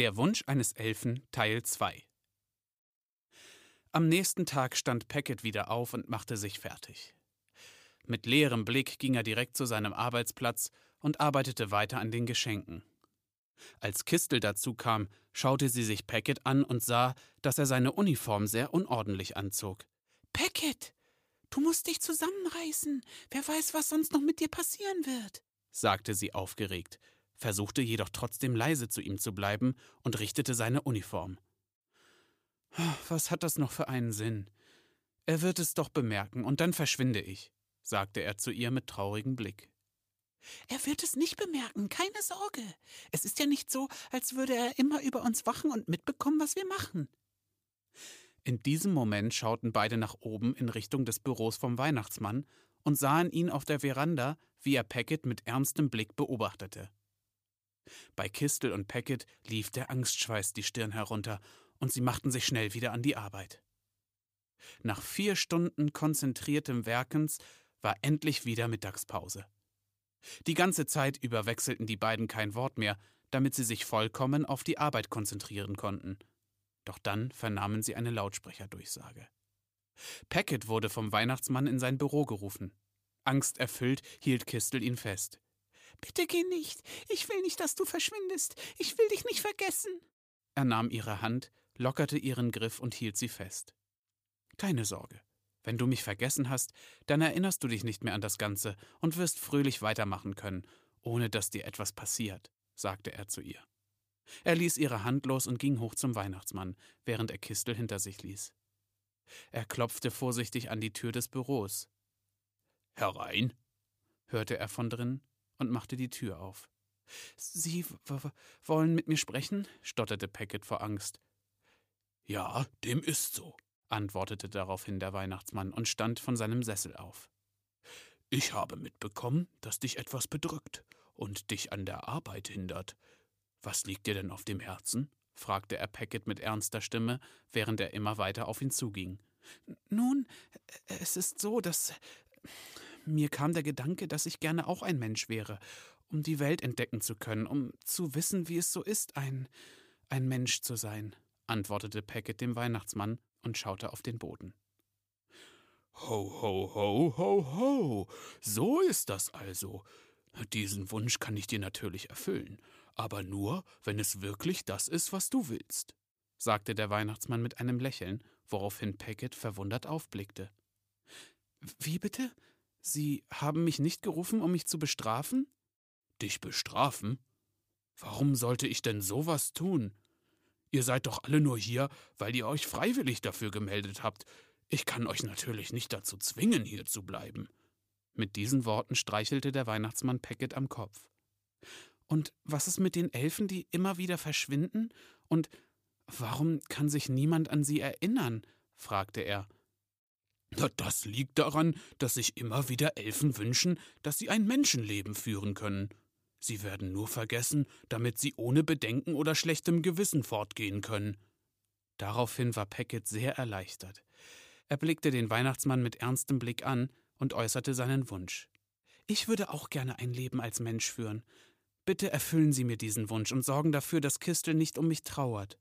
Der Wunsch eines Elfen Teil 2 Am nächsten Tag stand Packet wieder auf und machte sich fertig. Mit leerem Blick ging er direkt zu seinem Arbeitsplatz und arbeitete weiter an den Geschenken. Als Kistel dazu kam, schaute sie sich Packet an und sah, dass er seine Uniform sehr unordentlich anzog. Packet, du musst dich zusammenreißen. Wer weiß, was sonst noch mit dir passieren wird, sagte sie aufgeregt, versuchte jedoch trotzdem leise zu ihm zu bleiben und richtete seine Uniform. Was hat das noch für einen Sinn? Er wird es doch bemerken, und dann verschwinde ich, sagte er zu ihr mit traurigem Blick. Er wird es nicht bemerken, keine Sorge. Es ist ja nicht so, als würde er immer über uns wachen und mitbekommen, was wir machen. In diesem Moment schauten beide nach oben in Richtung des Büros vom Weihnachtsmann und sahen ihn auf der Veranda, wie er Packet mit ernstem Blick beobachtete. Bei Kistel und Packet lief der Angstschweiß die Stirn herunter, und sie machten sich schnell wieder an die Arbeit. Nach vier Stunden konzentriertem Werkens war endlich wieder Mittagspause. Die ganze Zeit über wechselten die beiden kein Wort mehr, damit sie sich vollkommen auf die Arbeit konzentrieren konnten. Doch dann vernahmen sie eine Lautsprecherdurchsage. Packet wurde vom Weihnachtsmann in sein Büro gerufen. Angsterfüllt hielt Kistel ihn fest. Bitte geh nicht. Ich will nicht, dass du verschwindest. Ich will dich nicht vergessen. Er nahm ihre Hand, lockerte ihren Griff und hielt sie fest. Keine Sorge. Wenn du mich vergessen hast, dann erinnerst du dich nicht mehr an das Ganze und wirst fröhlich weitermachen können, ohne dass dir etwas passiert, sagte er zu ihr. Er ließ ihre Hand los und ging hoch zum Weihnachtsmann, während er Kistel hinter sich ließ. Er klopfte vorsichtig an die Tür des Büros. Herein, hörte er von drin und machte die Tür auf. Sie wollen mit mir sprechen? stotterte Packet vor Angst. Ja, dem ist so, antwortete daraufhin der Weihnachtsmann und stand von seinem Sessel auf. Ich habe mitbekommen, dass dich etwas bedrückt und dich an der Arbeit hindert. Was liegt dir denn auf dem Herzen? fragte er Packet mit ernster Stimme, während er immer weiter auf ihn zuging. Nun, es ist so, dass mir kam der Gedanke, dass ich gerne auch ein Mensch wäre, um die Welt entdecken zu können, um zu wissen, wie es so ist, ein ein Mensch zu sein, antwortete Packet dem Weihnachtsmann und schaute auf den Boden. Ho, ho, ho, ho, ho. So ist das also. Diesen Wunsch kann ich dir natürlich erfüllen, aber nur, wenn es wirklich das ist, was du willst, sagte der Weihnachtsmann mit einem Lächeln, woraufhin Packet verwundert aufblickte. Wie bitte? Sie haben mich nicht gerufen, um mich zu bestrafen? Dich bestrafen? Warum sollte ich denn sowas tun? Ihr seid doch alle nur hier, weil ihr euch freiwillig dafür gemeldet habt. Ich kann euch natürlich nicht dazu zwingen, hier zu bleiben. Mit diesen Worten streichelte der Weihnachtsmann Packet am Kopf. Und was ist mit den Elfen, die immer wieder verschwinden? Und warum kann sich niemand an sie erinnern? fragte er. Na, das liegt daran, dass sich immer wieder Elfen wünschen, dass sie ein Menschenleben führen können. Sie werden nur vergessen, damit sie ohne Bedenken oder schlechtem Gewissen fortgehen können. Daraufhin war Packet sehr erleichtert. Er blickte den Weihnachtsmann mit ernstem Blick an und äußerte seinen Wunsch. Ich würde auch gerne ein Leben als Mensch führen. Bitte erfüllen Sie mir diesen Wunsch und sorgen dafür, dass Kistel nicht um mich trauert.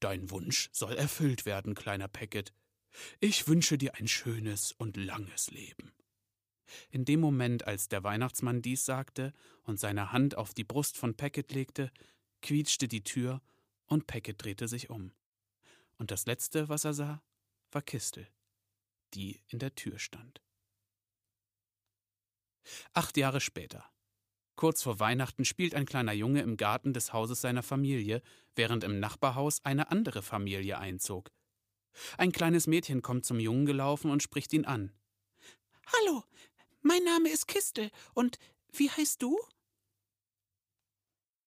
Dein Wunsch soll erfüllt werden, kleiner Packet. Ich wünsche dir ein schönes und langes Leben. In dem Moment, als der Weihnachtsmann dies sagte und seine Hand auf die Brust von Packet legte, quietschte die Tür und Packet drehte sich um. Und das Letzte, was er sah, war Kistel, die in der Tür stand. Acht Jahre später. Kurz vor Weihnachten spielt ein kleiner Junge im Garten des Hauses seiner Familie, während im Nachbarhaus eine andere Familie einzog. Ein kleines Mädchen kommt zum Jungen gelaufen und spricht ihn an. Hallo, mein Name ist Kistel und wie heißt du?